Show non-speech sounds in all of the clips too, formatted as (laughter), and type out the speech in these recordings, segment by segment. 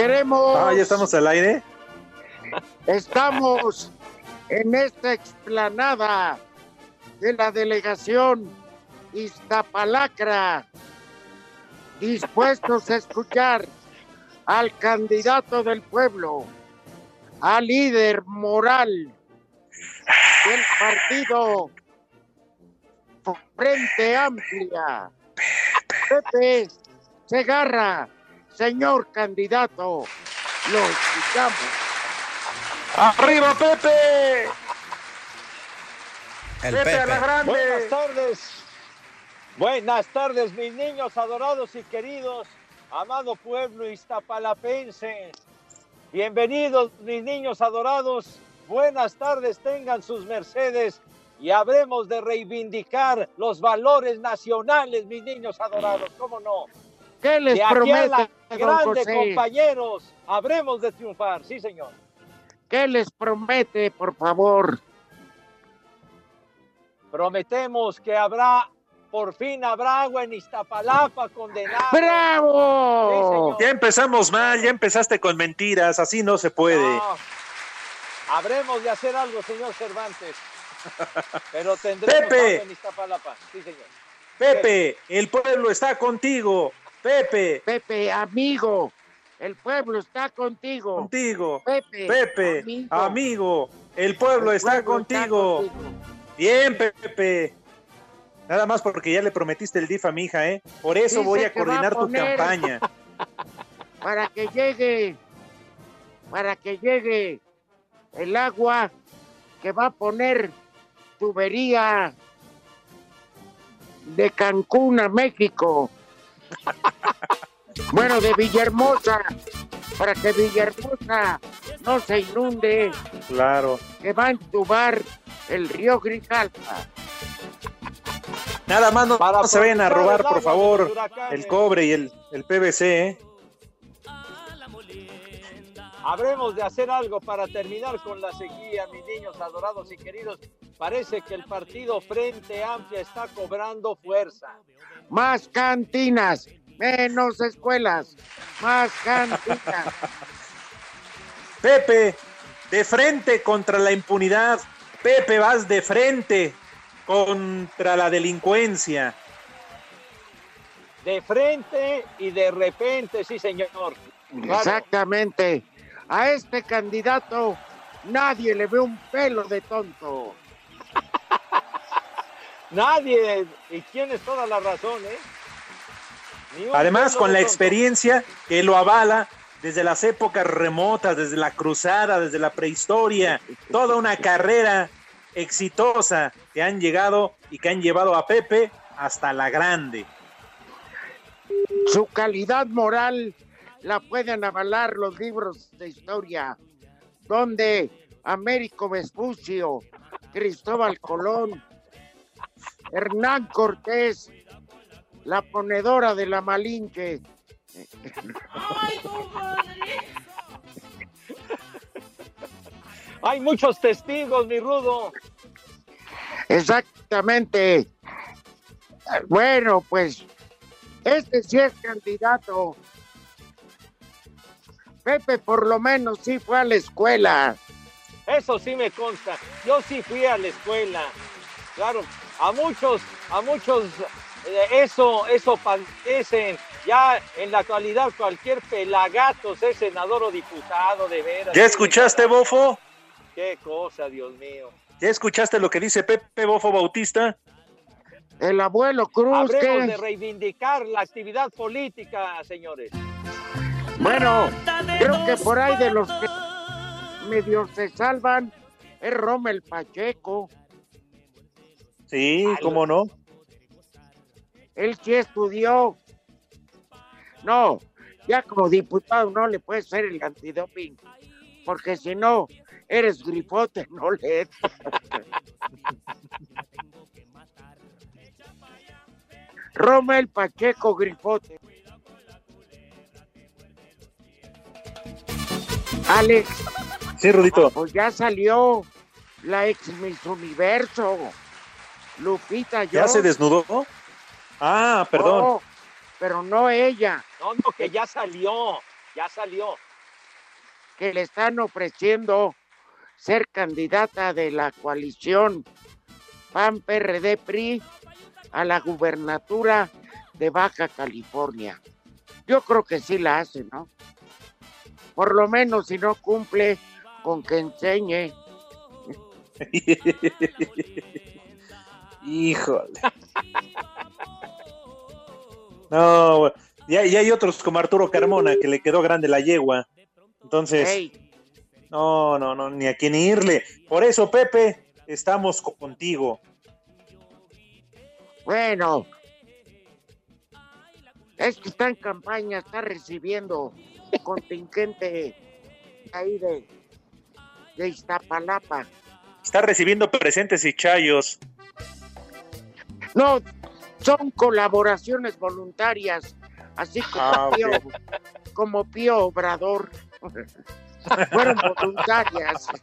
Queremos. Ah, ya estamos al aire. Estamos en esta explanada de la delegación Iztapalacra, dispuestos a escuchar al candidato del pueblo, al líder moral del partido Frente Amplia, Pepe Segarra. Señor candidato, lo escuchamos. ¡Arriba, Pepe! El Pepe, a la Pepe. grande. Buenas tardes. Buenas tardes, mis niños adorados y queridos, amado pueblo iztapalapense. Bienvenidos, mis niños adorados. Buenas tardes, tengan sus mercedes y habremos de reivindicar los valores nacionales, mis niños adorados, ¿cómo no? ¿Qué les de aquí a promete, la don grande, José? compañeros, habremos de triunfar, sí, señor. ¿Qué les promete, por favor? Prometemos que habrá, por fin habrá agua en Iztapalapa condenado. ¡Bravo! Sí. Ya empezamos mal, ya empezaste con mentiras, así no se puede. No. Habremos de hacer algo, señor Cervantes. (laughs) Pero tendremos Pepe. agua en Iztapalapa. Sí, señor. Pepe, el pueblo está contigo. Pepe, Pepe, amigo, el pueblo está contigo. contigo. Pepe, Pepe, amigo, el pueblo el está pueblo está contigo. contigo. Bien, Pepe. Nada más porque ya le prometiste el DIF a mi hija, ¿eh? Por eso Dice voy a coordinar tu campaña. (laughs) Para que llegue, para que llegue el agua que va a poner tubería de Cancún a México. Bueno, de Villahermosa, para que Villahermosa no se inunde, Claro. que va a entubar el río Grijalpa. Nada más no, Para no se vayan a robar, por favor, el cobre y el, el PVC, ¿eh? Habremos de hacer algo para terminar con la sequía, mis niños adorados y queridos. Parece que el partido Frente Amplia está cobrando fuerza. Más cantinas, menos escuelas, más cantinas. (laughs) Pepe, de frente contra la impunidad. Pepe, vas de frente contra la delincuencia. De frente y de repente, sí, señor. Claro. Exactamente. A este candidato nadie le ve un pelo de tonto. (laughs) Nadie, y tienes toda la razón, ¿eh? Además, con la tonto. experiencia que lo avala desde las épocas remotas, desde la cruzada, desde la prehistoria, toda una carrera exitosa que han llegado y que han llevado a Pepe hasta la grande. Su calidad moral la pueden avalar los libros de historia, donde Américo Vespucio, Cristóbal Colón, Hernán Cortés, la ponedora de la Malinche, Hay muchos testigos, mi rudo. Exactamente. Bueno, pues este sí es candidato. Pepe por lo menos sí fue a la escuela. Eso sí me consta. Yo sí fui a la escuela. Claro, a muchos, a muchos, eh, eso, eso padecen. Ya en la actualidad cualquier pelagatos es senador o diputado, de veras. ¿Ya escuchaste, Bofo? Qué cosa, Dios mío. ¿Ya escuchaste lo que dice Pepe Bofo Bautista? El abuelo Cruz, Habremos que de reivindicar la actividad política, señores. Bueno, creo que por ahí de los que medio se salvan es Rommel Pacheco. Sí, cómo no. Él sí estudió. No, ya como diputado no le puede ser el antidoping, porque si no, eres grifote, no le. (laughs) Rommel Pacheco Grifote. Alex, Sí, Rudito. pues ya salió la ex Miss Universo. Lupita ¿Ya Jones. se desnudó? Ah, perdón. No, pero no ella, No, no, que ya salió, ya salió. que le están ofreciendo ser candidata de la coalición PAN PRD PRI a la gubernatura de Baja California. Yo creo que sí la hace, ¿no? Por lo menos si no cumple con que enseñe. (laughs) Híjole. No, ya, ya hay otros como Arturo Carmona que le quedó grande la yegua. Entonces, no, no, no, ni a quién irle. Por eso, Pepe, estamos co- contigo. bueno, es que está en campaña, está recibiendo contingente ahí de, de Iztapalapa. Está recibiendo presentes y chayos. No, son colaboraciones voluntarias, así como, Ah, como Pío Obrador. (laughs) Fueron voluntarias. (laughs)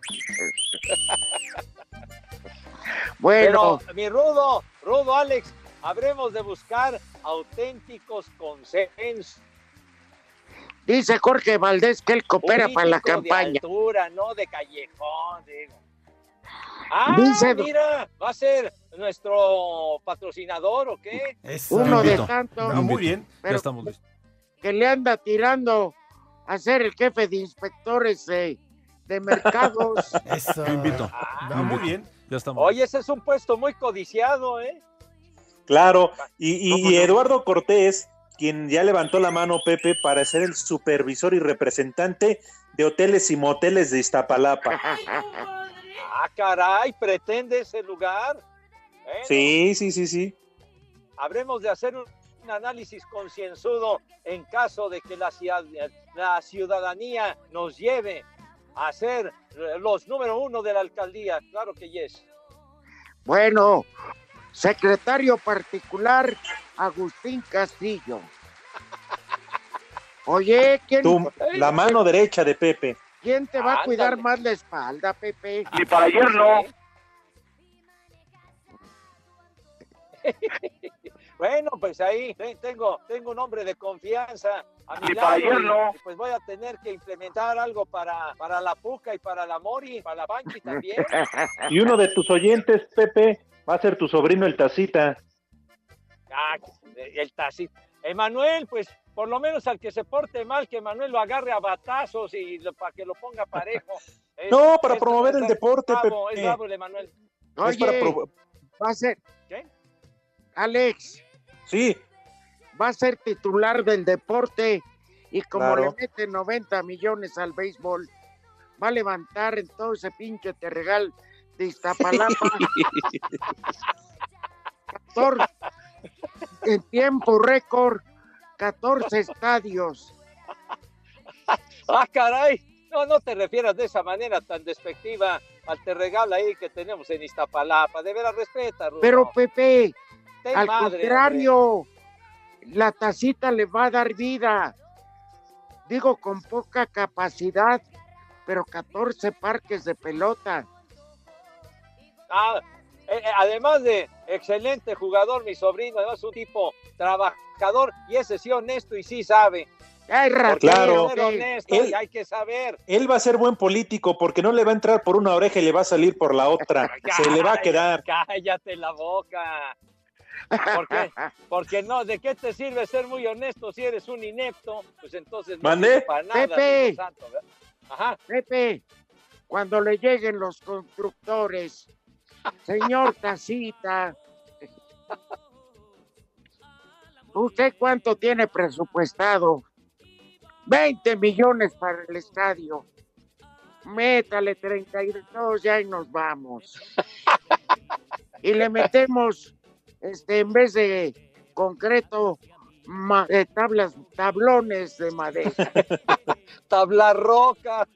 bueno, Pero, mi Rudo, Rudo Alex, habremos de buscar auténticos consensos. Dice Jorge Valdés que él coopera para la políticos de campaña. altura, no de callejón, digo. Ah, Dice- mira, va a ser nuestro patrocinador o qué? Eso. Uno de tantos Ah, muy bien, ya estamos listos. que le anda tirando a ser el jefe de inspectores de, de mercados. (laughs) Eso. Te invito. Ah, muy bien, ya estamos. Oye, ese es un puesto muy codiciado, ¿eh? Claro. Y, y- ¿Cómo y no? Eduardo Cortés, quien ya levantó la mano, Pepe, para ser el supervisor y representante de hoteles y moteles de Iztapalapa. (laughs) Ah, caray, pretende ese lugar. Bueno, Sí, sí, sí, sí. Habremos de hacer un, un análisis concienzudo en caso de que la, ciudad- la ciudadanía nos lleve a ser los número uno de la alcaldía. Claro que yes. Bueno, secretario particular Agustín Castillo. Oye, ¿quién, Tú, la mano derecha de Pepe. quién te va a cuidar más la espalda, Pepe? Ni para ayer no. (laughs) Bueno, pues ahí te- tengo, tengo un hombre de confianza a mi lado para ayer y- no. y pues voy a tener que implementar algo para, para la Puca y para la Mori, para la Panchi también. (laughs) Y uno de tus oyentes, Pepe, va a ser tu sobrino el Tacita. Ah, el tacito. Emanuel, pues por lo menos al que se porte mal, que Emanuel lo agarre a batazos y lo- para que lo ponga parejo. (laughs) Es- No, para es- promover el es deporte, bravo, Es Pepe. bravo el Emanuel. Es para va a ser, ¿Qué? Alex, Sí, va a ser titular del deporte y como Claro. le mete 90 millones al béisbol, va a levantar en todo ese pinche terregal de Iztapalapa. 14, en tiempo récord, 14 estadios. Ah, caray. No, no te refieras de esa manera tan despectiva al te regala ahí que tenemos en Iztapalapa. De veras, respeta, Rudo. Pero Pepe, Al madre, contrario, la tacita le va a dar vida. Digo, con poca capacidad, pero 14 parques de pelota. Ah, eh, eh, además de excelente jugador, mi sobrino, además un tipo trabajador y ese sí honesto y sí sabe. Ay, Claro. hay que ser honesto Él- y hay que saber. él va a ser buen político porque no le va a entrar por una oreja y le va a salir por la otra. (laughs) Se le va a quedar. Cállate la boca. ¿Por qué? (laughs) Porque no, ¿de qué te sirve ser muy honesto si eres un inepto? Pues entonces no para nada. Pepe. Santo, ¿verdad? Ajá. Pepe, cuando le lleguen los constructores, señor Tacita, ¿usted cuánto tiene presupuestado? 20 millones para el estadio. Métale 32 ya y nos vamos. (laughs) Y le metemos, este, en vez de concreto, ma- eh, tablas, tablones de madera. (laughs) Tabla roca.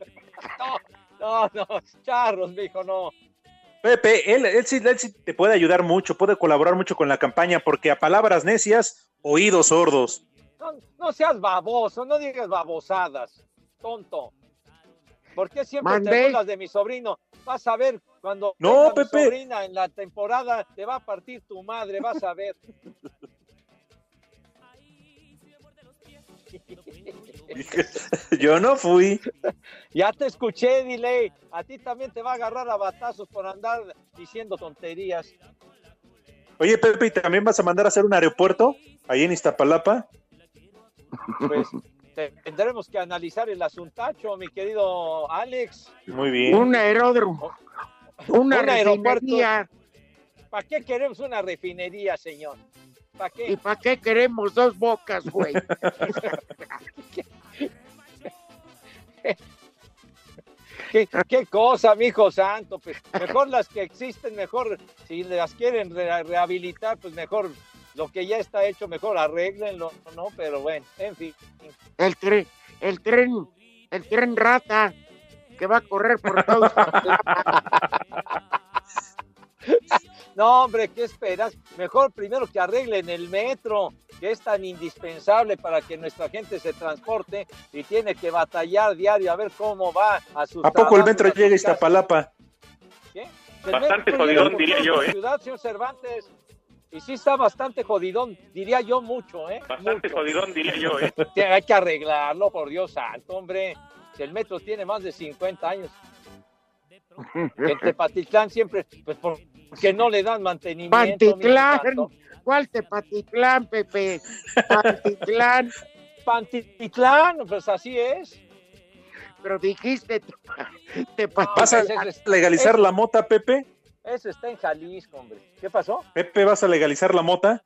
No, no, no, charros, mijo, no. Pepe, él, él, sí, él sí te puede ayudar mucho, puede colaborar mucho con la campaña, porque a palabras necias, oídos sordos. No, no seas baboso, no digas babosadas, tonto. ¿Por qué siempre Mandé. te burlas de mi sobrino? Vas a ver cuando No, mi Pepe. sobrina en la temporada te va a partir tu madre, vas a ver. (laughs) Yo no fui. Ya te escuché, Delay. A ti también te va a agarrar a batazos por andar diciendo tonterías. Oye, Pepe, ¿y también vas a mandar a hacer un aeropuerto ahí en Iztapalapa? Pues tendremos que analizar el asuntacho, mi querido Alex. Muy bien. Un aeródromo, una Un refinería. ¿Para qué queremos una refinería, señor? ¿Para ¿Y para qué queremos dos bocas, güey? (laughs) ¿Qué, qué cosa, mijo santo? Pues mejor las que existen, mejor si las quieren re- rehabilitar, pues mejor lo que ya está hecho, mejor arréglenlo, ¿no? Pero bueno, en fin. El tren, el tren, el tren rata que va a correr por todo. (laughs) No, hombre, ¿qué esperas? Mejor primero que arreglen el metro, que es tan indispensable para que nuestra gente se transporte y tiene que batallar diario a ver cómo va a sus ¿A poco el metro llega a. Iztapalapa? Bastante jodidón, diría yo, la ¿eh? Ciudad, señor Cervantes. Y sí está bastante jodidón, diría yo mucho, ¿eh? Bastante Mucho. jodidón, diría yo, ¿eh? (laughs) Hay que arreglarlo, por Dios santo, hombre. Si el metro tiene más de 50 años. (laughs) En Tepatitlán siempre, pues porque no le dan mantenimiento. Pantitlán. ¿Cuál Tepatitlán, Pepe? Pantitlán, (laughs) Pantitlán, pues así es. pero dijiste No, Tepatitlán. ¿Vas a legalizar la mota, Pepe? Eso está en Jalisco, hombre. ¿Qué pasó? Pepe, ¿vas a legalizar la mota?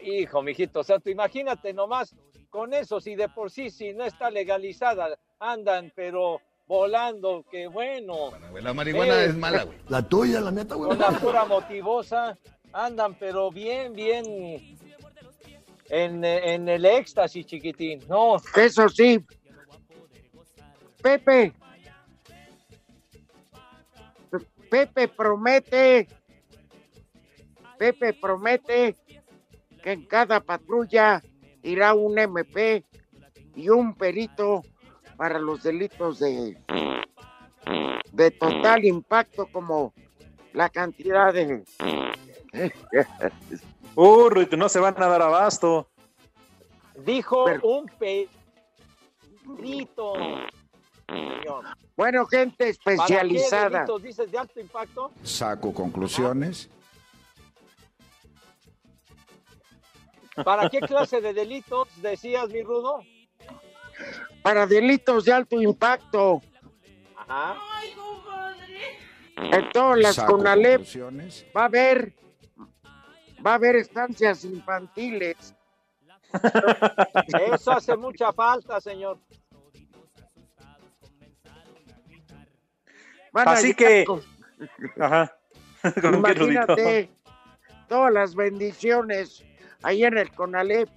Hijo, mijito santo, imagínate nomás con eso, si de por sí, si no está legalizada, andan, pero volando, que bueno. La marihuana Eh, es mala, güey. La tuya, la neta, güey. con la pura motivosa, andan, pero bien, bien en, en el éxtasis, chiquitín. No, Eso sí. Pepe. Pepe promete. Pepe promete que en cada patrulla irá un MP y un perito para los delitos de, de total impacto como la cantidad de... (laughs) Uy, no se van a dar abasto. dijo Pero- un perito. Bueno, gente ¿Para qué especializada. delitos dices de alto impacto? Saco conclusiones. ¿Para qué clase de delitos decías, mi rudo? Para delitos de alto impacto. Ajá. En todas las Saco CONALEP va a haber va a haber estancias infantiles. Eso hace mucha falta, señor. Van Así que- con- Ajá. (laughs) ¿Con imagínate todas las bendiciones ahí en el CONALEP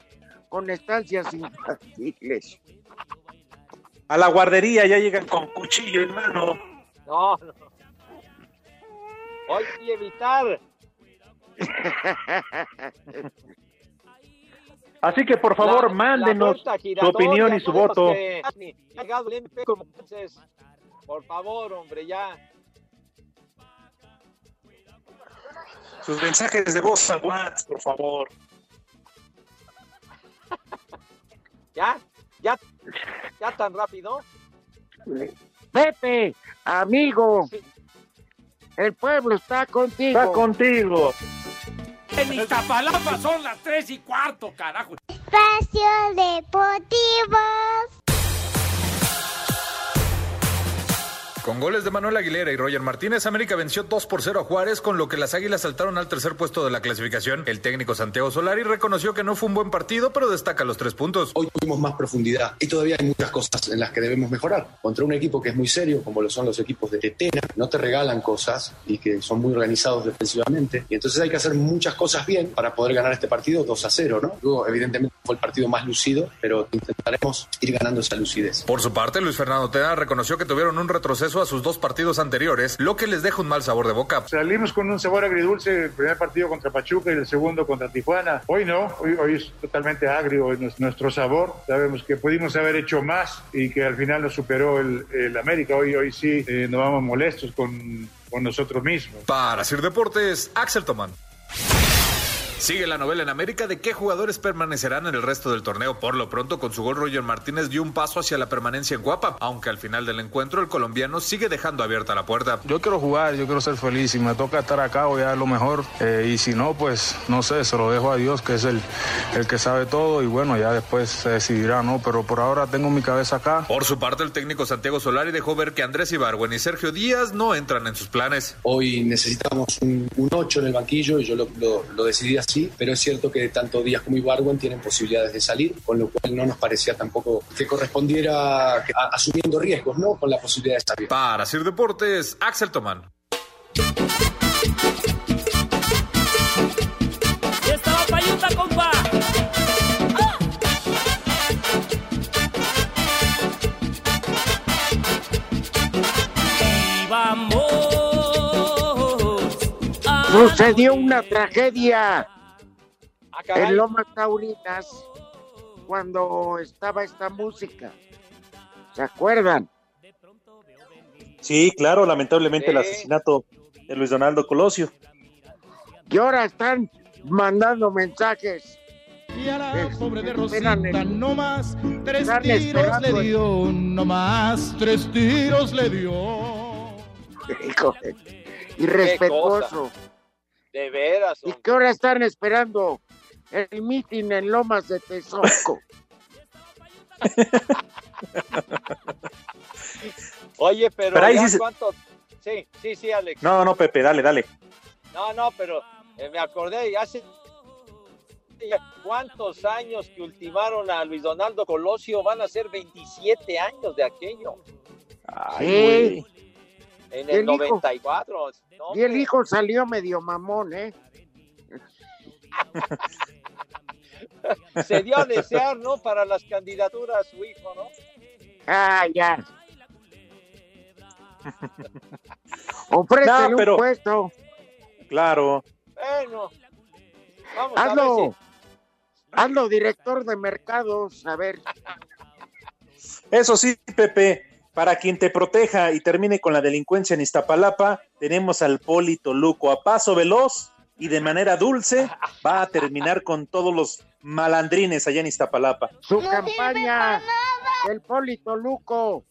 con estancias infantiles. A la guardería ya llegan con cuchillo en mano. No, no. Oye, evitar. (laughs) Así que por favor, la- mándenos la su opinión y su voto. que Por favor, hombre, ya. Sus mensajes de voz al WhatsApp, por favor. (laughs) Ya, ya, ya tan rápido. Pepe, amigo, Sí. el pueblo está contigo. Está contigo. En Iztapalapa son las tres y cuarto, carajo. Espacio Deportivo. Con goles de Manuel Aguilera y Roger Martínez, América venció 2 por 0 a Juárez, con lo que las Águilas saltaron al tercer puesto de la clasificación. El técnico Santiago Solari reconoció que no fue un buen partido, pero destaca los tres puntos. Hoy tuvimos más profundidad y todavía hay muchas cosas en las que debemos mejorar. Contra un equipo que es muy serio, como lo son los equipos de Tetena, no te regalan cosas y que son muy organizados defensivamente. Y entonces hay que hacer muchas cosas bien para poder ganar este partido 2 a 0, ¿no? Luego, evidentemente, fue el partido más lucido, pero intentaremos ir ganando esa lucidez. Por su parte, Luis Fernando Tena reconoció que tuvieron un retroceso a sus dos partidos anteriores, lo que les deja un mal sabor de boca. Salimos con un sabor agridulce el primer partido contra Pachuca y el segundo contra Tijuana. Hoy no, hoy, hoy es totalmente agrio nuestro sabor. Sabemos que pudimos haber hecho más y que al final nos superó el, el América. Hoy, hoy sí eh, nos vamos molestos con, con nosotros mismos. Para Sir Deportes, Axel Tomán. Sigue la novela en América de qué jugadores permanecerán en el resto del torneo. Por lo pronto, con su gol, Roger Martínez dio un paso hacia la permanencia en Guapa, aunque al final del encuentro el colombiano sigue dejando abierta la puerta. Yo quiero jugar, yo quiero ser feliz. Si me toca estar acá, voy a dar lo mejor. Eh, y si no, pues no sé, se lo dejo a Dios, que es el, el que sabe todo. Y bueno, ya después se decidirá, ¿no? Pero por ahora tengo mi cabeza acá. Por su parte, el técnico Santiago Solari dejó ver que Andrés Ibargüen y Sergio Díaz no entran en sus planes. Hoy necesitamos un, un 8 en el banquillo y yo lo, lo, lo decidí así, pero es cierto que tanto Díaz como Ibargüen tienen posibilidades de salir, con lo cual no nos parecía tampoco que correspondiera a, asumiendo riesgos, ¿no? Con la posibilidad de salir. Para Sir Deportes, Axel Tomán. Estaba payuta, compa. Y Sucedió una tragedia caray. en Lomas Taurinas cuando estaba esta música. ¿Se acuerdan? Sí, claro, lamentablemente el asesinato de Luis Donaldo Colosio. Y ahora están mandando mensajes. Y a la Es- pobre de Rosita, el- no más, tres tiros le dio, no más, tres tiros le dio. Híjole, irrespetuoso. De veras. ¿Y qué hora están esperando el mitin en Lomas de Tezoco? (laughs) Oye, pero, Pero ahí sí se- cuánto... Sí, sí, sí, Alex. No, no, Pepe, dale, dale. No, no, pero eh, me acordé, y hace cuántos años que ultimaron a Luis Donaldo Colosio, van a ser 27 años de aquello, Ay, Sí. en ¿Y el el hijo? 94. No, Y el hijo salió medio mamón, ¿eh? (laughs) Se dio a desear, ¿no? Para las candidaturas su hijo, ¿no? Ah, ya. Ofrécele No, pero- un puesto. Claro. Bueno, vamos a Hazlo. ver Hazlo director de mercados. A ver. Eso sí, Pepe, para quien te proteja y termine con la delincuencia en Iztapalapa, tenemos al Polito Luco a paso veloz y de manera dulce va a terminar con todos los malandrines allá en Iztapalapa. Su campaña del Polito Luco.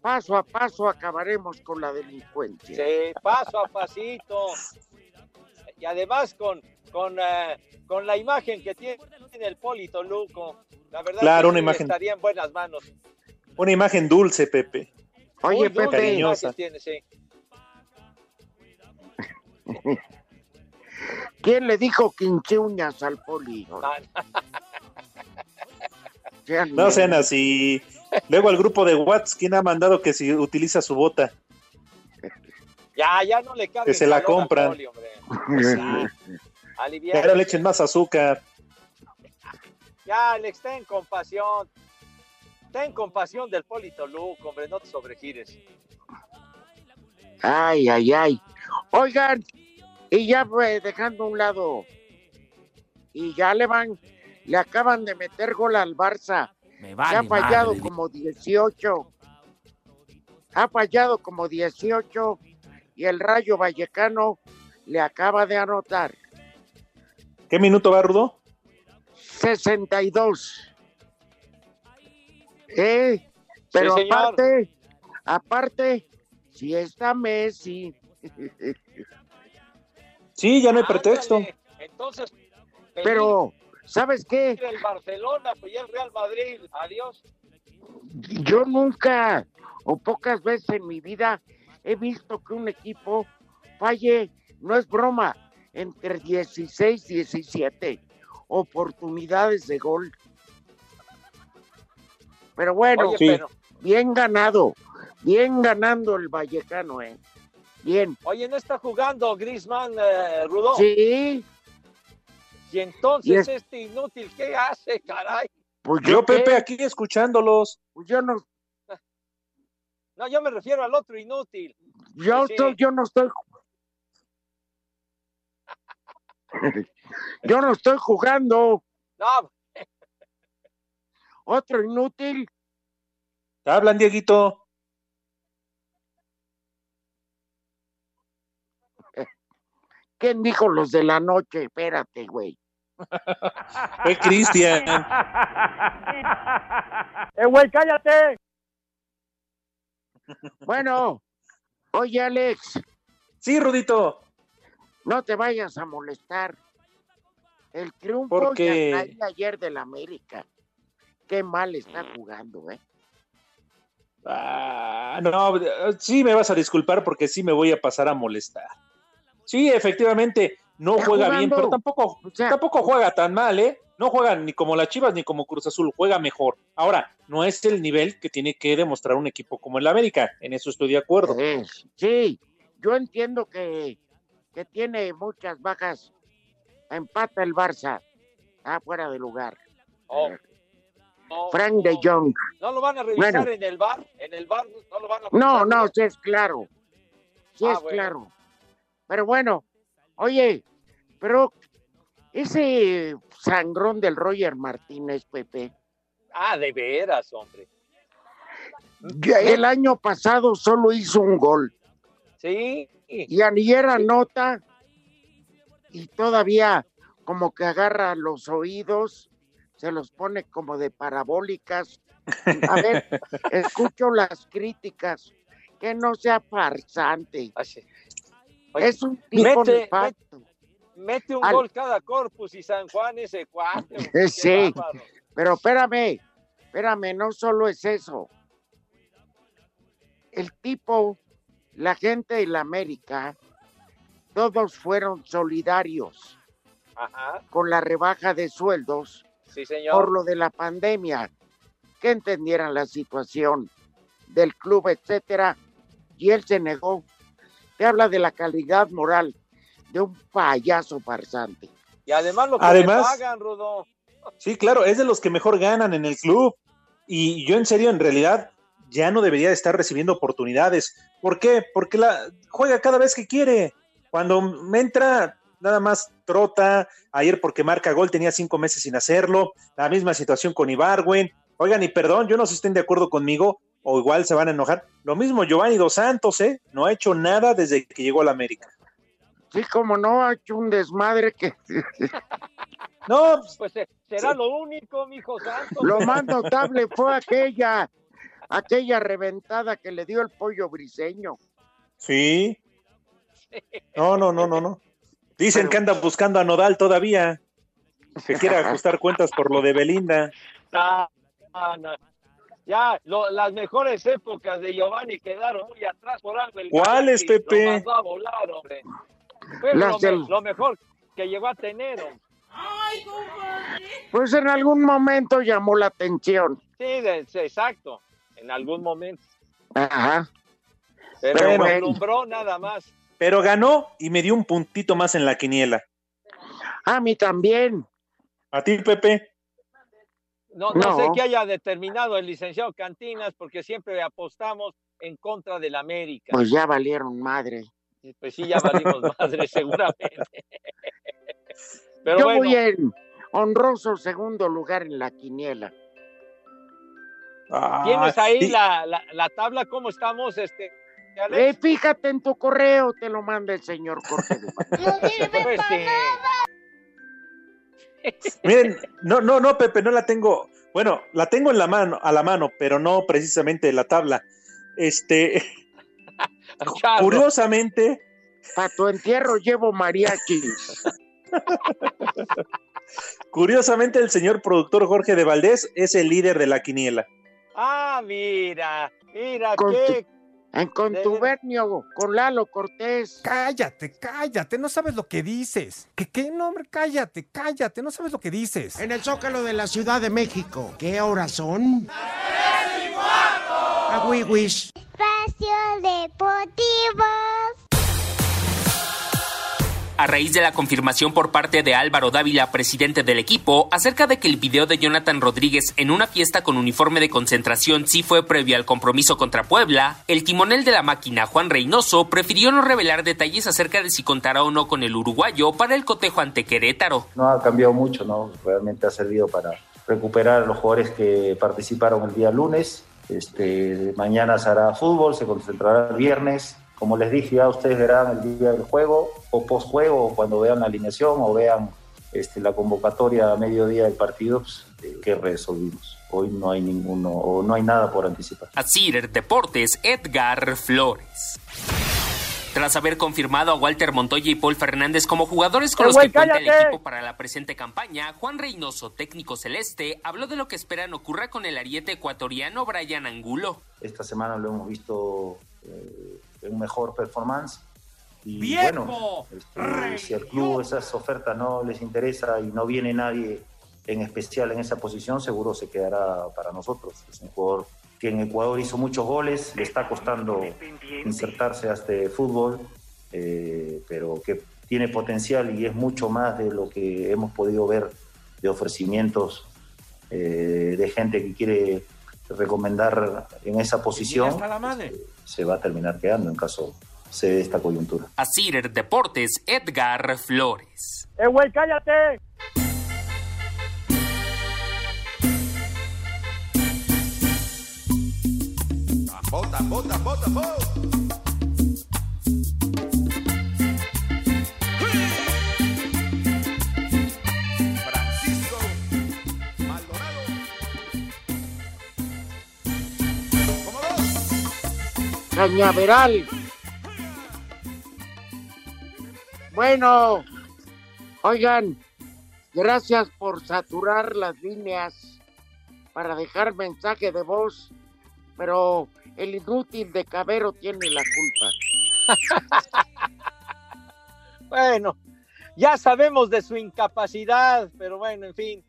Paso a paso acabaremos con la delincuencia. si paso a pasito. Y además con, con, eh, con la imagen que tiene el Polito Luco. La verdad Claro, que una sí imagen. estaría en buenas manos. Una imagen dulce, Pepe. Oye, Muy Pepe, Cariñosa. imagen tiene, sí. (laughs) ¿quién le dijo quince uñas al Poli? Ah, (laughs) Sean No sean así. Luego al grupo de Watts, ¿quién ha mandado que si utiliza su bota? Ya, ya no le cabe. Que se la compran. Aliviar. Que ahora le echen más azúcar. Ya, Alex, ten compasión. Ten compasión del Polito Luco, hombre, no te sobregires. Ay, ay, ay. Oigan, y ya fue dejando a un lado. Y ya le van, le acaban de meter gol al Barça. Me Se vale ha fallado madre. como 18. Ha fallado como 18 y el Rayo Vallecano le acaba de anotar. ¿Qué minuto va, Rudo? 62. ¿Eh? Pero aparte, aparte, si está Messi. (laughs) Sí, ya no hay pretexto. Ándale, Entonces, Pero, ¿sabes qué? el Barcelona, pues ya el Real Madrid, adiós. Yo nunca o pocas veces en mi vida he visto que un equipo falle, no es broma, entre 16 y 17 oportunidades de gol. Pero bueno, Oye, pero- bien ganado, bien ganando el Vallecano, ¿eh? Bien. Oye, ¿no está jugando Griezmann, eh, Rudo? Sí, Y entonces Y es- este inútil, ¿qué hace, caray? pues Yo, qué, Pepe, aquí escuchándolos. pues yo no, No, yo me refiero al otro inútil. yo, Sí. estoy- yo no estoy. (laughs) yo no estoy jugando. No, (laughs) Otro inútil. ¿Te hablan, Dieguito? ¿Quién dijo los de la noche? Espérate, güey. Fue Cristian. ¡Eh, güey, cállate! Bueno, oye, Alex, Sí, Rudito. no te vayas a molestar. El triunfo ¿Por y qué? hasta ahí ayer del América. Qué mal está jugando, ¿eh? Ah, no, sí me vas a disculpar porque sí me voy a pasar a molestar. Sí, efectivamente, no Está juega bien, pero tampoco, O sea, tampoco juega tan mal, ¿eh? No juega ni como las Chivas ni como Cruz Azul, juega mejor. Ahora, no es el nivel que tiene que demostrar un equipo como el América, en eso estoy de acuerdo. sí, yo entiendo que, que tiene muchas bajas. Empata el Barça. Está fuera de lugar. oh, no, Frank de Jong. ¿No lo van a revisar Bueno. en el bar? ¿En el bar no lo van a No, revisar? no, sí es claro. Sí Ah, es bueno. claro. Pero bueno, oye, pero ese sangrón del Roger Martínez, Pepe, Ah, de veras, hombre. el año pasado solo hizo un gol. Sí. Y Anier anota y todavía como que agarra los oídos, se los pone como de parabólicas. A ver, (laughs) escucho las críticas, que no sea farsante. Así. Es un tipo mete, nefasto. mete un Al- gol cada corpus y San Juan ese (laughs) qué Sí. Pero espérame, espérame, no solo es eso. El tipo, la gente de la América, todos fueron solidarios Ajá, con la rebaja de sueldos sí, señor. por lo de la pandemia, que entendieran la situación del club, etcétera, y él se negó. Te habla de la calidad moral de un payaso farsante. Y además lo que Además- le pagan, Rudo. Sí, claro, es de los que mejor ganan en el club. Y yo en serio, en realidad, ya no debería de estar recibiendo oportunidades. ¿Por qué? Porque la juega cada vez que quiere. Cuando me entra, nada más trota. Ayer porque marca gol tenía cinco meses sin hacerlo. La misma situación con Ibarwen. Oigan, y perdón, yo no sé si estén de acuerdo conmigo o igual se van a enojar. Lo mismo Giovanni Dos Santos, ¿eh? No ha hecho nada desde que llegó a la América. Sí, como no, ha hecho un desmadre que (laughs) No, Pues eh, será lo único, mijo santo. lo más notable fue aquella, aquella reventada que le dio el pollo briseño. sí. No, no, no, no, no. Dicen que anda buscando a Nodal todavía. Que quiere (laughs) ajustar cuentas por lo de Belinda. Ah, ah, no. Ya, lo- las mejores épocas de Giovanni quedaron muy atrás por algo. el ¿Cuáles, Pepe? Lo a volar, hombre. Fue lo, del- me- lo mejor que llegó a tener. hombre. Pues en algún momento llamó la atención. Sí, de- exacto. En algún momento. Ajá. Pero Bueno. me alumbró nada más. Pero ganó y me dio un puntito más en la quiniela. A mí también. ¿A ti, Pepe? No, no, sé No. qué haya determinado el licenciado Cantinas, porque siempre apostamos en contra del América. Pues ya valieron madre. Pues sí, ya valimos (laughs) madre, seguramente. (laughs) Pero Yo bueno, voy en honroso segundo lugar en la quiniela. ¿tienes Ah, ahí y- la, la, la tabla? ¿Cómo estamos, este? Eh, fíjate en tu correo, te lo manda el señor Jorge. (laughs) Pues sí. (laughs) Miren, no, no, no, Pepe, no la tengo. Bueno, la tengo en la mano, a la mano, pero no precisamente la tabla. Este, (laughs) curiosamente, Para tu entierro llevo mariachis. (laughs) Curiosamente, el señor productor Jorge de Valdés es el líder de la quiniela. Ah, mira, mira Con qué. En contubernio con Lalo Cortés. Cállate, cállate, no sabes lo que dices. ¿Qué qué? No, hombre, cállate, cállate, no sabes lo que dices. En el Zócalo de la Ciudad de México. ¿Qué horas son? A Wiwis. Espacio Deportivo. A raíz de la confirmación por parte de Álvaro Dávila, presidente del equipo, acerca de que el video de Jonathan Rodríguez en una fiesta con uniforme de concentración sí fue previo al compromiso contra Puebla, el timonel de la máquina, Juan Reynoso, prefirió no revelar detalles acerca de si contará o no con el uruguayo para el cotejo ante Querétaro. No ha cambiado mucho, ¿no? Realmente ha servido para recuperar a los jugadores que participaron el día lunes. Este, mañana se hará fútbol, se concentrará el viernes. Como les dije, ya ustedes verán el día del juego o post-juego, o cuando vean la alineación o vean este, la convocatoria a mediodía del partido, pues, eh, que resolvimos. Hoy no hay ninguno, o no hay nada por anticipar. Asir Deportes, Edgar Flores. Tras haber confirmado a Walter Montoya y Paul Fernández como jugadores con ¡Eh, los que cuenta el equipo para la presente campaña, Juan Reynoso, técnico celeste, habló de lo que esperan ocurra con el ariete ecuatoriano Brian Angulo. Esta semana lo hemos visto eh, en mejor performance. Y ¡Viejo! bueno, este, si al club esas ofertas no les interesa y no viene nadie en especial en esa posición, seguro se quedará para nosotros. Es un jugador que en Ecuador hizo muchos goles, le está costando insertarse a este fútbol, eh, pero que tiene potencial y es mucho más de lo que hemos podido ver de ofrecimientos eh, de gente que quiere recomendar en esa posición, hasta la madre. Se va a terminar quedando en caso se dé esta coyuntura. Asir Deportes, Edgar Flores. ¡Eh, güey, cállate! Bota, bota, bota, bota. Cañaveral. Bueno, oigan, gracias por saturar las líneas para dejar mensaje de voz, pero el inútil de Cabero tiene la culpa. (laughs) Bueno, ya sabemos de su incapacidad, pero bueno, en fin.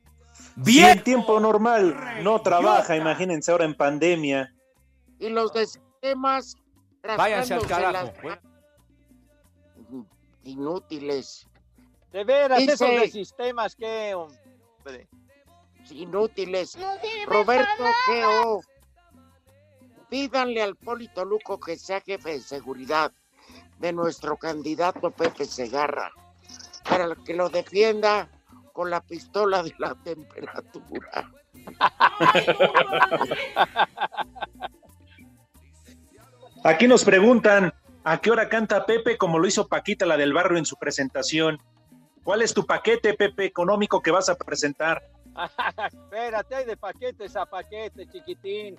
Si en tiempo normal no trabaja, imagínense ahora en pandemia. Y los de sistemas Váyanse al carajo. las- Inútiles. De veras, Dice- esos de sistemas que, hombre. inútiles. Roberto Geo. Pídanle al Polito Luco que sea jefe de seguridad de nuestro candidato Pepe Segarra para que lo defienda con la pistola de la temperatura. Aquí nos preguntan, ¿a qué hora canta Pepe como lo hizo Paquita, la del barrio, en su presentación? ¿Cuál es tu paquete, Pepe, económico que vas a presentar? (laughs) Espérate, hay de paquetes a paquete, chiquitín.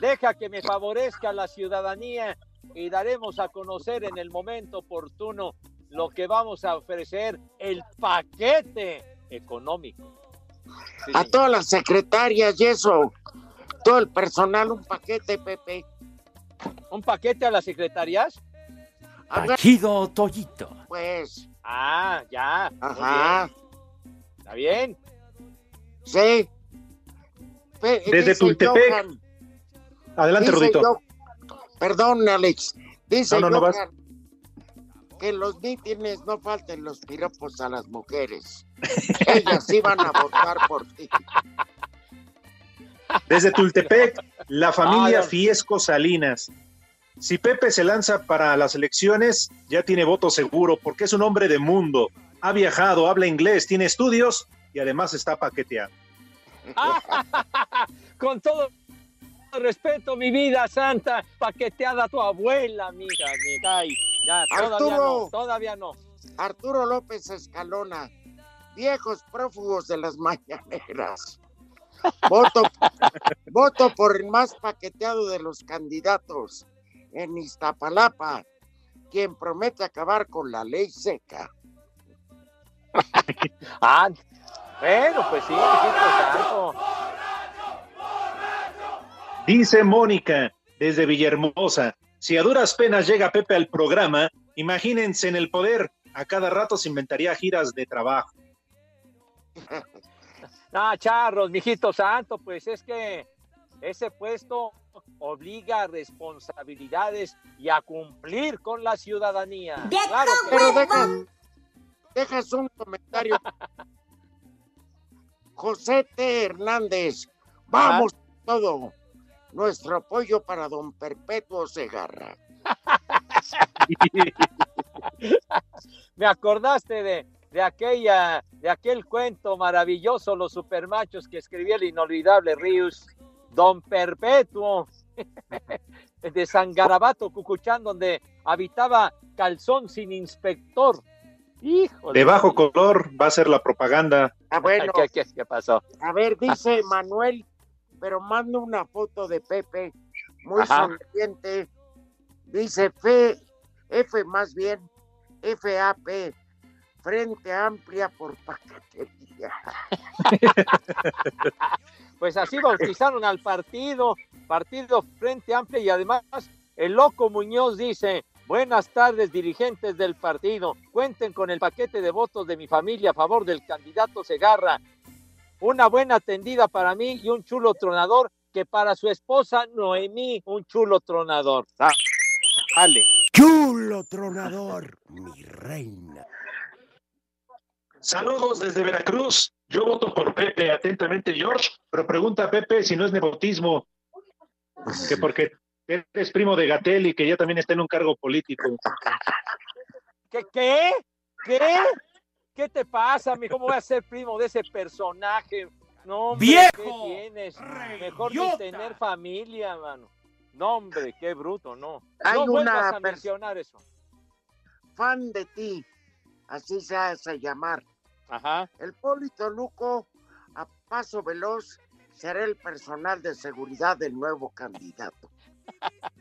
Deja que me favorezca la ciudadanía y daremos a conocer en el momento oportuno lo que vamos a ofrecer, el paquete económico. Sí, A todas las secretarias y eso, todo el personal, un paquete, Pepe. ¿Un paquete a las secretarias? Chido Toyito. pues, Ah, ya. ajá, bien. Está bien. sí. Pe- Desde Tultepec. Johan, Adelante, dice Rudito. Perdón, Alex. Dice No, no, no vas. Johan que en los mítines no falten los piropos a las mujeres. (laughs) Ellas iban a votar por ti. Desde Tultepec, la familia Ah. Fiesco Salinas. Si Pepe se lanza para las elecciones, ya tiene voto seguro porque es un hombre de mundo. Ha viajado, habla inglés, tiene estudios y además está paqueteado. (laughs) Con todo respeto, mi vida santa, paqueteada tu abuela, mija, me cae. Ya, todavía Arturo. no, todavía no. Arturo López Escalona, viejos prófugos de las mañaneras. Voto, (laughs) voto por el más paqueteado de los candidatos en Iztapalapa, quien promete acabar con la ley seca. (laughs) ah, bueno, pues sí, mijito santo. Dice Mónica desde Villahermosa, si a duras penas llega Pepe al programa, imagínense en el poder, a cada rato se inventaría giras de trabajo. (laughs) No, charros, mijito santo, pues es que ese puesto obliga a responsabilidades y a cumplir con la ciudadanía. Claro que Pero dejas, dejas un comentario. (laughs) José T. Hernández, vamos todo. Nuestro apoyo para don Perpetuo Segarra. (laughs) Me acordaste de, de aquella, de aquel cuento maravilloso, los supermachos que escribía el inolvidable Rius, Don Perpetuo, (laughs) de San Garabato, Cucuchán, donde habitaba Calzón sin inspector. Hijo De bajo color va a ser la propaganda. Ah, bueno. ¿Qué, qué, qué pasó? A ver, dice (laughs) Manuel, pero manda una foto de Pepe, muy Ajá. sonriente. Dice F, F más bien, FAP, Frente Amplia por Paquetería. (laughs) Pues así bautizaron al partido, Partido Frente Amplio, y además el loco Muñoz dice, buenas tardes dirigentes del partido, cuenten con el paquete de votos de mi familia a favor del candidato Segarra. Una buena atendida para mí y un chulo tronador que para su esposa Noemí, un chulo tronador. Ah, dale. Chulo tronador, mi reina. Saludos desde Veracruz. Yo voto por Pepe, atentamente George, pero pregunta a Pepe si no es nepotismo, que porque eres primo de Gatel y que ya también está en un cargo político. ¿Qué? ¿Qué? ¿Qué? ¿Qué te pasa, mi? ¿Cómo voy a ser primo de ese personaje? No, hombre, ¡Viejo! ¿qué tienes? Mejor ni ¡Reyota! tener familia, mano. No, hombre, qué bruto, no. Hay no vuelvas una a mencionar eso. Fan de ti, así se hace llamar. Ajá. El Polito Luco, a paso veloz, será el personal de seguridad del nuevo candidato.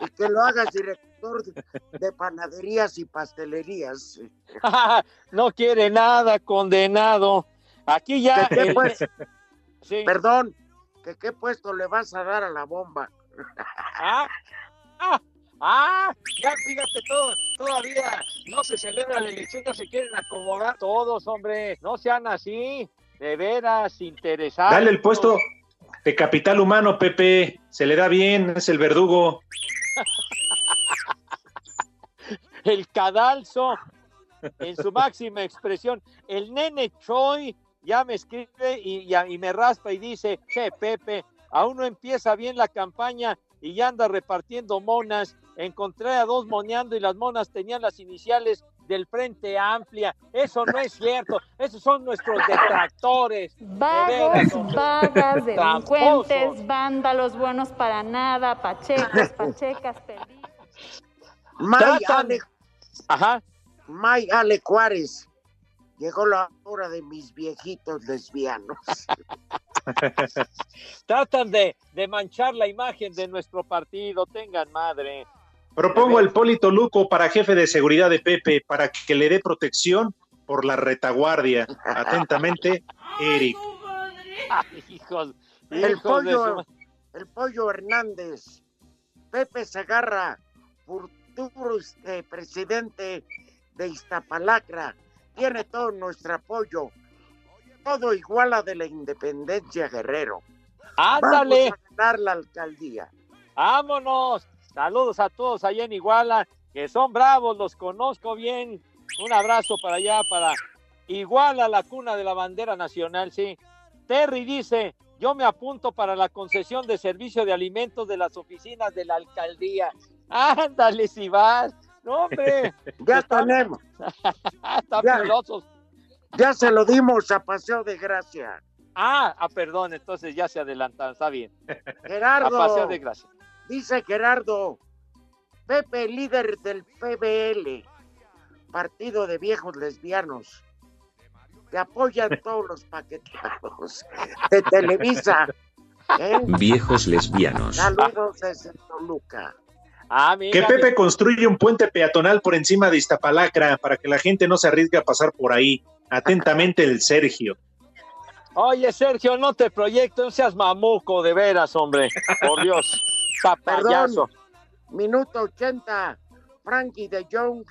Y que lo hagas director de, de panaderías y pastelerías. (laughs) no quiere nada, condenado. Aquí ya. ¿Que qué, el- pues? (laughs) Sí. Perdón, que qué puesto le vas a dar a la bomba. Ah, ah, ah, ya fíjate todo, todavía no se celebra la elección, no se quieren acomodar todos, hombre, no sean así, de veras interesados. Dale el puesto de capital humano, Pepe. Se le da bien, es el verdugo. (laughs) el cadalso en su máxima expresión. El nene Choi ya me escribe y, ya- y me raspa y dice, che, Pepe, aún no empieza bien la campaña y ya anda repartiendo monas. Encontré a dos moneando y las monas tenían las iniciales del Frente Amplia. Eso no es cierto. Esos son nuestros detractores. De Vagos, vagas, delincuentes, vándalos buenos para nada, pachecos, pachecas, perdidos. May Ale, Ajá. May Ale Juárez. Llegó la hora de mis viejitos lesbianos. (laughs) Tratan de, de manchar la imagen de nuestro partido. Tengan madre. Propongo al Polito Luco para jefe de seguridad de Pepe, para que le dé protección por la retaguardia. Atentamente, (laughs) Eric. Ay, hijos, El hijos pollo, el pollo Hernández, Pepe Segarra, futuro este, presidente de Iztapalacra, tiene todo nuestro apoyo. Todo iguala de la independencia Guerrero. Ándale. Vamos a ganar la alcaldía. Vámonos. Saludos a todos allá en Iguala, que son bravos, los conozco bien. Un abrazo para allá, para Iguala, la cuna de la bandera nacional, sí. Terry dice, yo me apunto para la concesión de servicio de alimentos de las oficinas de la alcaldía. Ándale, si vas. No, hombre. (laughs) Ya tenemos. (laughs) Están Ya. Ya se lo dimos a Paseo de Gracia. Ah, ah, perdón, entonces ya se adelantan, está bien. A Gerardo, paseo de gracia. dice Gerardo, Pepe, líder del PBL, Partido de Viejos Lesbianos, que apoyan (laughs) todos los paqueteados de Televisa. ¿eh? Viejos lesbianos. Saludos desde Toluca. Ah, mira, Que Pepe construye un puente peatonal por encima de Iztapalacra para que la gente no se arriesgue a pasar por ahí. Atentamente el Sergio. Oye, Sergio, no te proyecto, no seas mamuco, de veras, hombre. Por Dios. (laughs) Papayazo. Perdón. Minuto 80. Frankie de Jong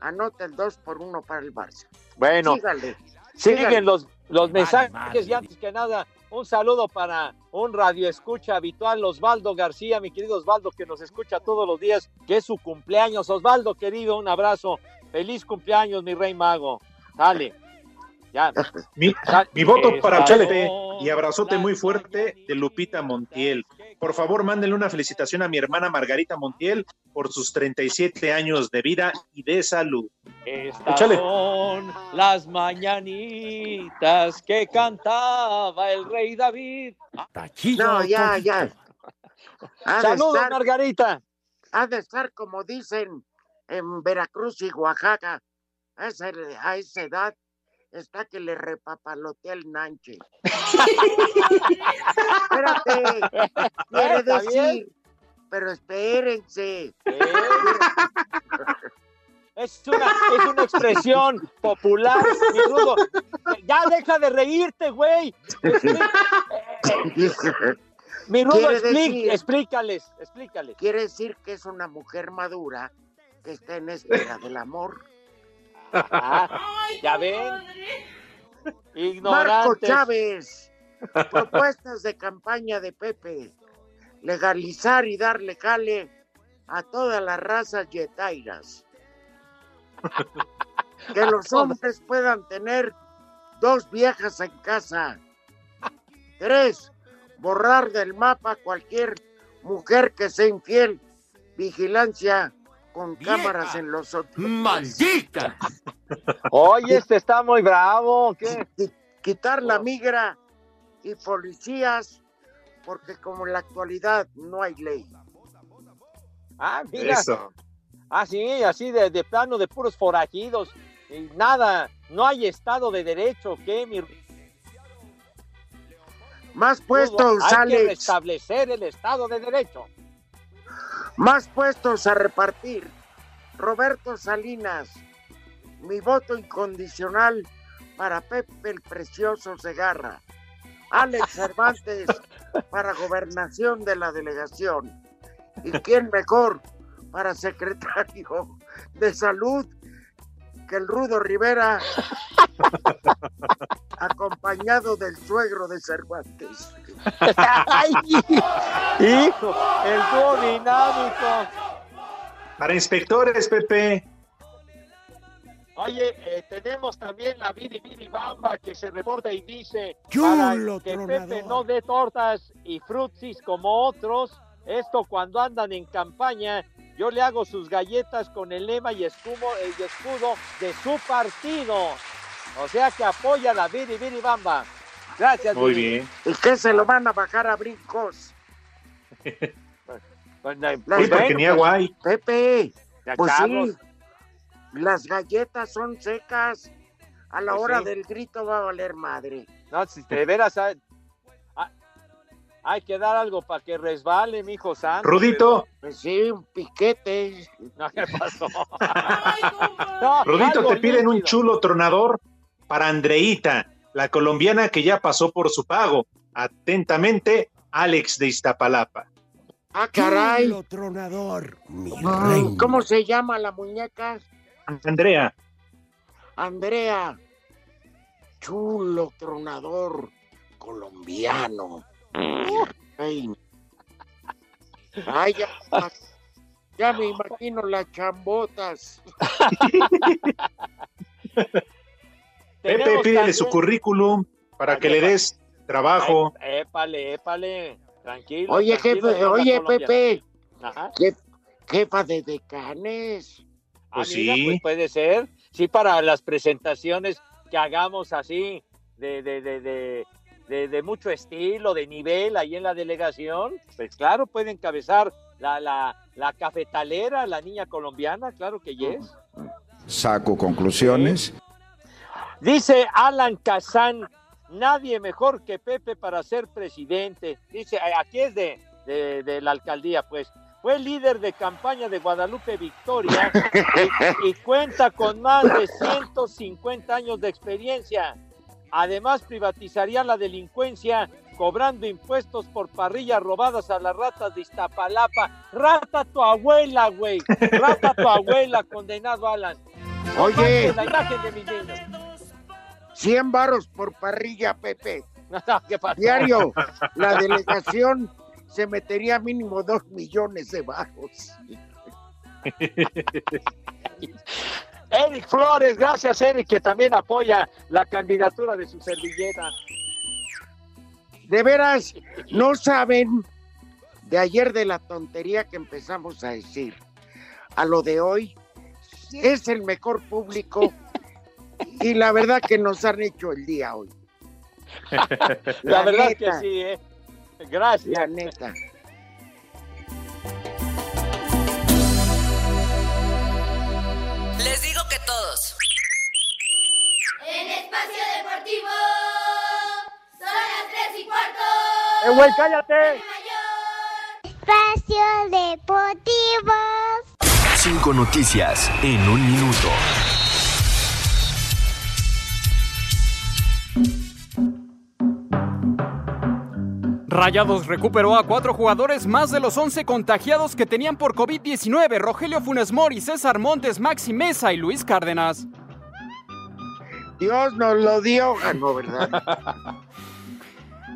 anota el 2 por 1 para el Barça. Bueno, Sígale. siguen sígale. los, los mensajes madre. y antes que nada, un saludo para un radio escucha habitual, Osvaldo García, mi querido Osvaldo, que nos escucha todos los días, que es su cumpleaños. Osvaldo, querido, un abrazo. Feliz cumpleaños, mi rey mago. Dale. Ya. Mi, voto para Estas Pepe son y abrazote muy fuerte de Lupita Montiel. Por favor, mándenle una felicitación a mi hermana Margarita Montiel por sus 37 años de vida y de salud. Estas Échale. son las mañanitas que cantaba el rey David. No, ya, ya. Saludos, estar- Margarita. Ha de estar, como dicen, en Veracruz y Oaxaca. A esa, a esa edad está que le repapalotea el nanche. Espérate, quiere bien. decir, pero espérense. Es una, es una expresión popular, mi rudo. Ya deja de reírte, güey. Mi rudo, decir- explícales, explícales. Quiere decir que es una mujer madura que está en espera del amor. Ah, ya ven. Marco Ignorantes. Chávez, propuestas de campaña de Pepe, legalizar y darle cale a todas las razas yetairas. (laughs) Que los hombres puedan tener dos viejas en casa. Tres, borrar del mapa cualquier mujer que sea infiel. Vigilancia con cámaras en los hoteles. ¡Maldita! (laughs) Oye, este está muy bravo. ¿Qué? quitar la migra y policías, porque como en la actualidad no hay ley. Ah, mira. Eso. Ah, sí, así de, de plano de puros forajidos. Y nada, no hay Estado de Derecho, ¿qué? Mi... Más puestos, Hay que Alex, restablecer el Estado de Derecho. más puestos a repartir. Roberto Salinas, mi voto incondicional para Pepe el Precioso Segarra. Alex (laughs) Cervantes para gobernación de la delegación. ¿Y quién mejor para secretario de salud que el Rudo Rivera, (laughs) acompañado del suegro de Cervantes? ¡Ay! (laughs) ¡Hijo! El dúo dinámico. Para inspectores, Pepe. Oye, eh, tenemos también la Vidi Vidi Bamba que se reporta y dice Chulo para que tronador. Pepe no dé tortas y frutsis como otros. Esto cuando andan en campaña, yo le hago sus galletas con el lema y, escudo, y escudo de su partido. O sea que apoya la Vidi Vidi Bamba. Gracias. Muy bien. ¿Y qué se lo van a bajar a brincos? (laughs) Pues, eh, Sí, pues, porque bueno, ni agua hay. Pepe, pues sí, las galletas son secas. A la Pues hora sí. del grito va a valer madre. No, si de veras hay que dar algo para que resbale, mi hijo santo. Rudito, Pues sí, un piquete. No, ¿qué pasó? (laughs) No, Rudito, te piden un chulo tronador para Andreita, la colombiana que ya pasó por su pago. Atentamente, Alex de Iztapalapa. Ah, caray. Chulo tronador, mi reina. ¿Cómo se llama la muñeca? Andrea, Andrea. Chulo tronador colombiano. Ay, Ay, ya, ya me imagino las chambotas. (laughs) Pepe, pídele su currículum para que le des trabajo. Épale, épale. Tranquilo. Oye, tranquilo, jefe, oye. Pepe, Ajá. je- jefa de decanes. Ah, Pues mira, sí. pues puede ser. Sí, para las presentaciones que hagamos así, de, de, de, de, de- de mucho estilo, de nivel ahí en la delegación, pues claro, puede encabezar la, la, la cafetalera, la niña colombiana, claro que yes. Saco conclusiones. Dice Alan Kazan, nadie mejor que Pepe para ser presidente. Dice, eh, aquí es de, de, de la alcaldía, pues. fue líder de campaña de Guadalupe Victoria (laughs) y, y cuenta con más de 150 años de experiencia. Además, privatizaría la delincuencia cobrando impuestos por parrillas robadas a las ratas de Iztapalapa. Rata tu abuela, güey. Rata tu abuela, condenado Alan. No Oye. La imagen de mis niños. 100 varos por parrilla, Pepe. (laughs) ¿Qué pasó? Diario, la delegación se metería mínimo dos millones de varos. (laughs) Eric Flores, gracias Eric, que también apoya la candidatura de su servilleta. De veras, no saben de ayer de la tontería que empezamos a decir a lo de hoy. Es el mejor público y la verdad que nos han hecho el día hoy. La, La verdad que sí, ¿eh? Gracias. La neta. Les güey, cállate! Espacio Deportivo. Cinco noticias en un minuto. Rayados recuperó a cuatro jugadores más de los 11 contagiados que tenían por COVID-19, Rogelio Funes Mori, César Montes, Maxi Mesa y Luis Cárdenas. Dios nos lo dio, ganó, ¿verdad? (laughs)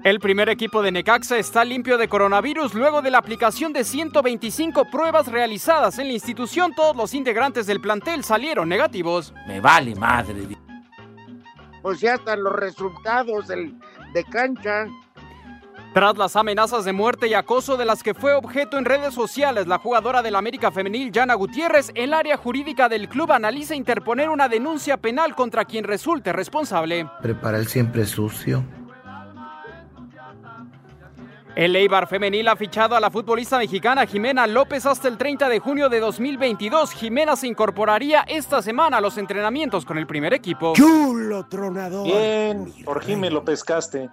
El primer equipo de Necaxa está limpio de coronavirus luego de la aplicación de 125 pruebas realizadas en la institución. Todos los integrantes del plantel salieron negativos. Me vale madre. Pues ya están los resultados del, de cancha. Tras las amenazas de muerte y acoso de las que fue objeto en redes sociales, la jugadora del América Femenil, Yana Gutiérrez, el área jurídica del club analiza interponer una denuncia penal contra quien resulte responsable. Prepara el siempre sucio. El Eibar Femenil ha fichado a la futbolista mexicana Jimena López hasta el 30 de junio de 2022. Jimena se incorporaría esta semana a los entrenamientos con el primer equipo. Chulo tronador. Bien, por me lo pescaste.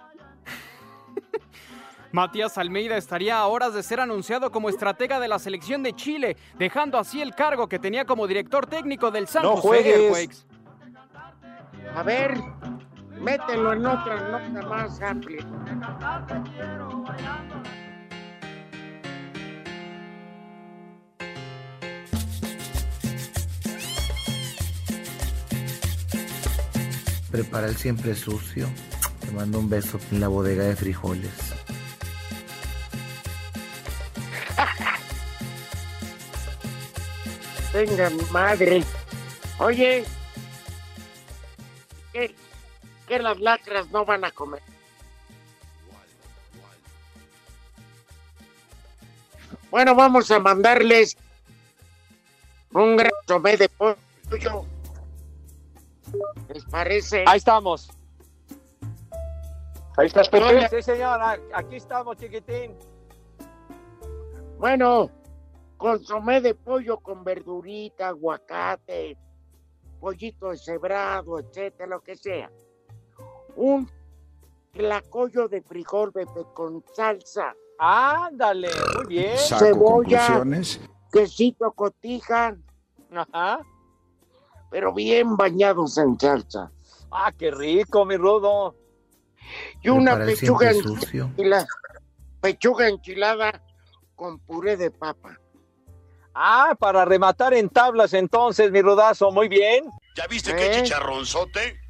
Matías Almeida estaría a horas de ser anunciado como estratega de la selección de Chile, dejando así el cargo que tenía como director técnico del San No José juegues. A ver, mételo en otra nota más amplia. Prepara el siempre sucio. Te mando un beso en la bodega de frijoles. Tenga mi madre. Oye, ¿qué, qué las lacras no van a comer? Bueno, vamos a mandarles un gran tomé de pollo. ¿Les parece? Ahí estamos. Ahí estás, Sí, señor, aquí estamos, chiquitín. Bueno, consomé de pollo con verdurita, aguacate, pollito deshebrado, etcétera, lo que sea. Un tlacoyo de frijol Pepe, con salsa, Ándale, muy bien. Saco cebolla, quesito cotija, Ajá. pero bien bañados en salsa. Ah, qué rico, mi rudo. Y una pechuga, enchilada, pechuga enchilada con puré de papa. Ah, para rematar en tablas entonces, mi rudazo, muy bien. ¿Ya viste ¿Eh? qué chicharronzote?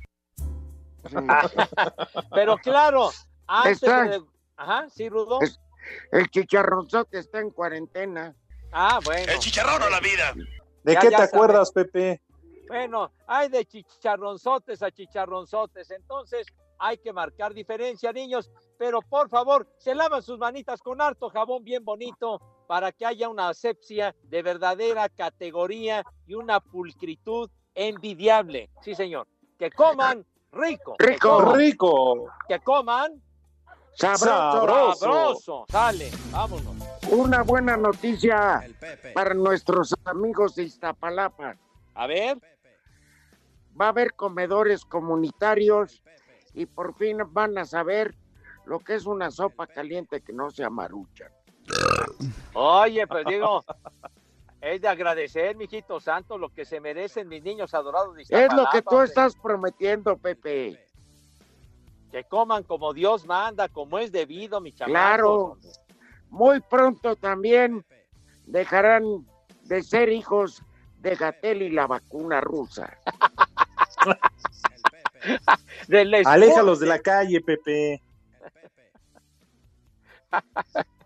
(laughs) Pero claro, antes Está. de... Ajá, sí, rudo. Es- El chicharronzote está en cuarentena. Ah, bueno. El chicharrón o la vida. ¿De Ya, qué ya te sabes. acuerdas, Pepe? Bueno, hay de chicharronzotes a chicharronzotes, entonces hay que marcar diferencia, niños, pero por favor, se lavan sus manitas con harto jabón bien bonito para que haya una asepsia de verdadera categoría y una pulcritud envidiable. Sí, señor. Que coman rico. que Rico. coman- Rico. Que coman Sabroso. Sabroso. sabroso. Sale, vámonos. Una buena noticia para nuestros amigos de Iztapalapa. A ver. Va a haber comedores comunitarios y por fin van a saber lo que es una sopa caliente que no se amarucha. Oye, pues digo, es de agradecer, mijito santo, lo que se merecen mis niños adorados. de Es lo que tú hombre. estás prometiendo, Pepe. Que coman como Dios manda, como es debido, mi chamacos. Claro. Muy pronto también dejarán de ser hijos de Gatel y la vacuna rusa. (laughs) Aléjalos de la calle, Pepe. (laughs)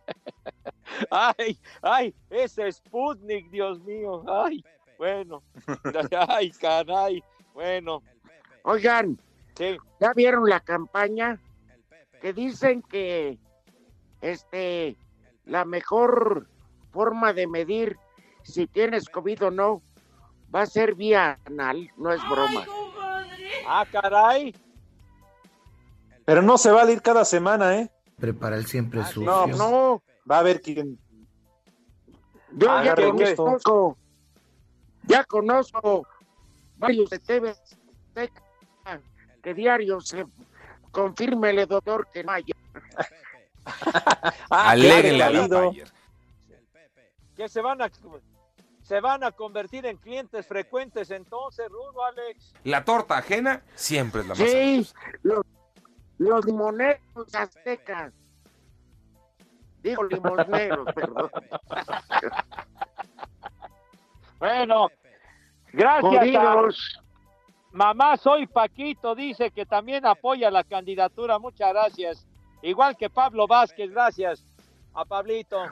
Ay, ay, ese Sputnik, Dios mío. Ay, bueno. (laughs) Ay, caray. Bueno, Oigan, sí. ¿ya vieron la campaña? Que dicen que este la mejor forma de medir si tienes COVID o no va a ser vía anal, no es broma. Ah, caray. Pero no se va a ir cada semana, ¿eh? Prepara el siempre sucio. No, no. Va a haber quien. Yo Ah, ya conozco, ya conozco varios de TV Azteca que diario se confírmele, doctor, que no haya. Ah, Aléguenle a claro, la Caballo. Bayer. que se van a se van a convertir en clientes frecuentes entonces, Rudo, Alex. La torta ajena siempre es la más Sí, los, los limoneros aztecas. Digo limoneros, perdón. (laughs) Bueno, gracias. a- Jodidos. Mamá, soy Paquito, dice que también apoya la candidatura. Muchas gracias. Igual que Pablo Vázquez, gracias a Pablito.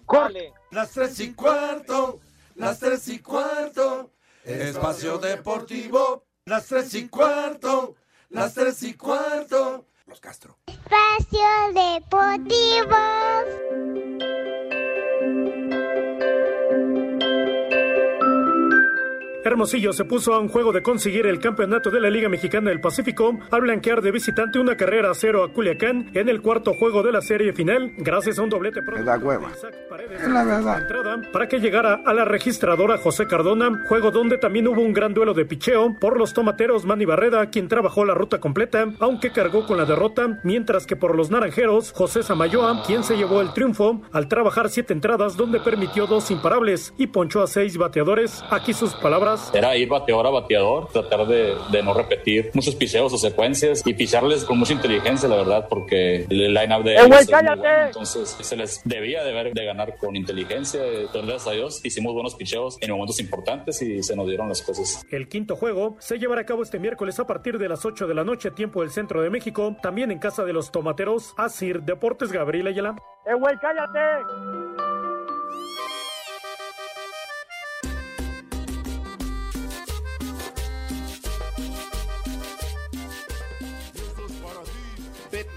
Las tres y cuarto, las tres y cuarto, espacio deportivo, las tres y cuarto, las tres y cuarto. Los Castro. Espacio Deportivo. Hermosillo se puso a un juego de conseguir el campeonato de la Liga Mexicana del Pacífico al blanquear de visitante una carrera a cero a Culiacán en el cuarto juego de la serie final, gracias a un doblete Me da hueva. es la verdad. entrada para que llegara a la registradora José Cardona, juego donde también hubo un gran duelo de picheo por los tomateros Manny Barreda, quien trabajó la ruta completa, aunque cargó con la derrota, mientras que por los naranjeros, José Samayoa, quien se llevó el triunfo al trabajar siete entradas donde permitió dos imparables y ponchó a seis bateadores. Aquí sus palabras. Era ir bateador a bateador, tratar de, de no repetir muchos piseos o secuencias y pisarles con mucha inteligencia, la verdad, porque el line-up de ¡Eh, ellos güey, es muy cállate! bueno. Entonces se les debía de, ver, de ganar con inteligencia. Gracias a Dios hicimos buenos picheos en momentos importantes y se nos dieron las cosas. El quinto juego se llevará a cabo este miércoles a partir de las 8 de la noche, tiempo del centro de México, también en casa de los tomateros, Asir Deportes Gabriel Ayala. ¡Eh, güey, cállate!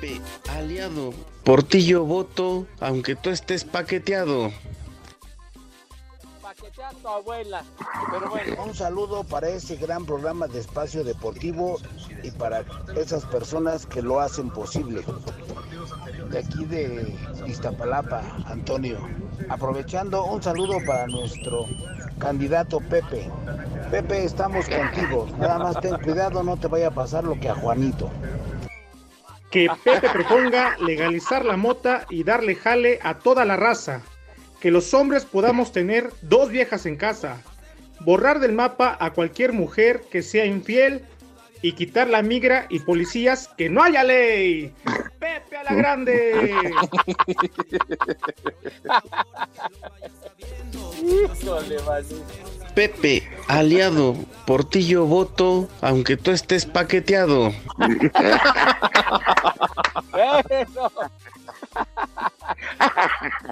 Pepe, aliado. Portillo voto, aunque tú estés paqueteado. Paquetea a tu abuela. Pero bueno. Un saludo para ese gran programa de espacio deportivo y para esas personas que lo hacen posible. De aquí de Iztapalapa, Antonio. Aprovechando, un saludo para nuestro candidato Pepe. Pepe, estamos contigo. Nada más ten cuidado, no te vaya a pasar lo que a Juanito. Que Pepe proponga legalizar la mota y darle jale a toda la raza. Que los hombres podamos tener dos viejas en casa. Borrar del mapa a cualquier mujer que sea infiel y quitar la migra y policías que no haya ley. A la grande. Pepe, aliado. Portillo voto, aunque tú estés paqueteado. Eso.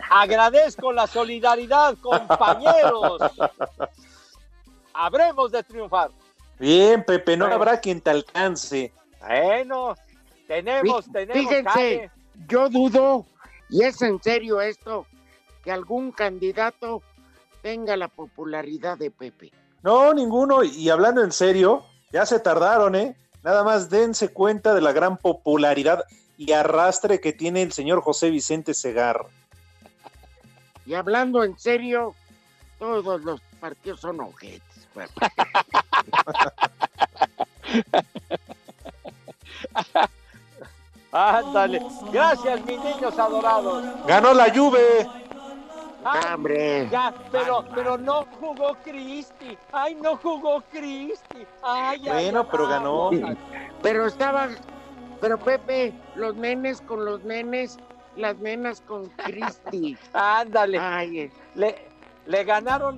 Agradezco la solidaridad, compañeros. Habremos de triunfar. Bien, Pepe, no habrá quien te alcance. Bueno, tenemos, tenemos. Fíjense, calle. yo dudo, y es en serio esto, que algún candidato tenga la popularidad de Pepe. No, ninguno. Y hablando en serio, ya se tardaron, ¿eh? Nada más dense cuenta de la gran popularidad y arrastre que tiene el señor José Vicente Segarra. Y hablando en serio, todos los partidos son ojetes. (laughs) Ándale. Gracias, mis niños adorados. Ganó la Juve. Ay, hombre. Ya, pero, pero no jugó Cristi. Ay, no jugó Cristi. Ay, ay, Bueno, ay, pero ganó. Pero estaban, pero Pepe, los nenes con los nenes, las nenas con Cristi. (laughs) Ándale. Ay, eh, Le, le ganaron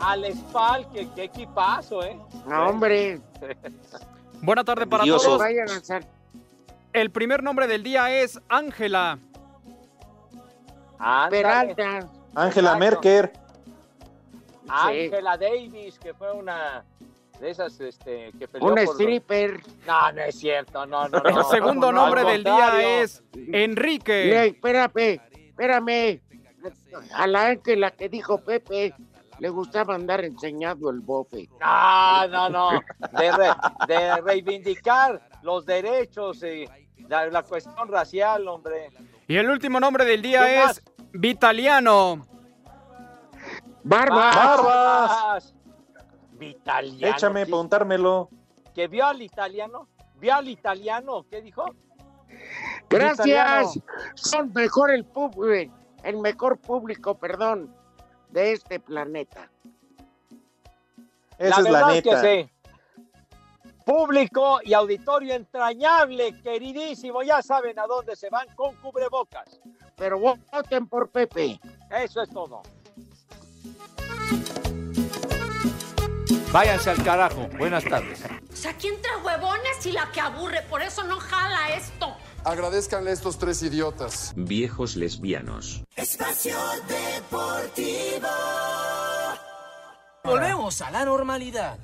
al Spal, que qué equipazo, ¿eh? no, hombre. (laughs) Buena tarde para Envidioso. todos. Vayan a. El primer nombre del día es Ángela. Ándale. Peralta. Ángela. Merker. Ángela Davis, que fue una de esas este, que peleó por los- stripper. No, no es cierto, no, no, no. El segundo no, nombre del día es Enrique. Le, espérame, espérame. A la Ángela que dijo Pepe, le gustaba andar enseñando el bofe. No, no, no. De, re- de reivindicar los derechos y la, la cuestión racial, hombre. Y el último nombre del día ¿Qué es Vitaliano. Barbas. Barbas. Vitaliano. Échame ¿qué- para untármelo. ¿Que vio al italiano? ¿Vio al italiano? ¿Qué dijo? Gracias. Son mejor el público, el mejor público, perdón, de este planeta. Esa es la verdad neta. que sí. Público y auditorio entrañable, queridísimo. Ya saben a dónde se van con cubrebocas. Pero voten por Pepe. Eso es todo. Váyanse al carajo. Buenas tardes. O sea, ¿quién trae huevones y la que aburre? Por eso no jala esto. Agradezcanle a estos tres idiotas. Viejos lesbianos. Espacio Deportivo. Volvemos a la normalidad.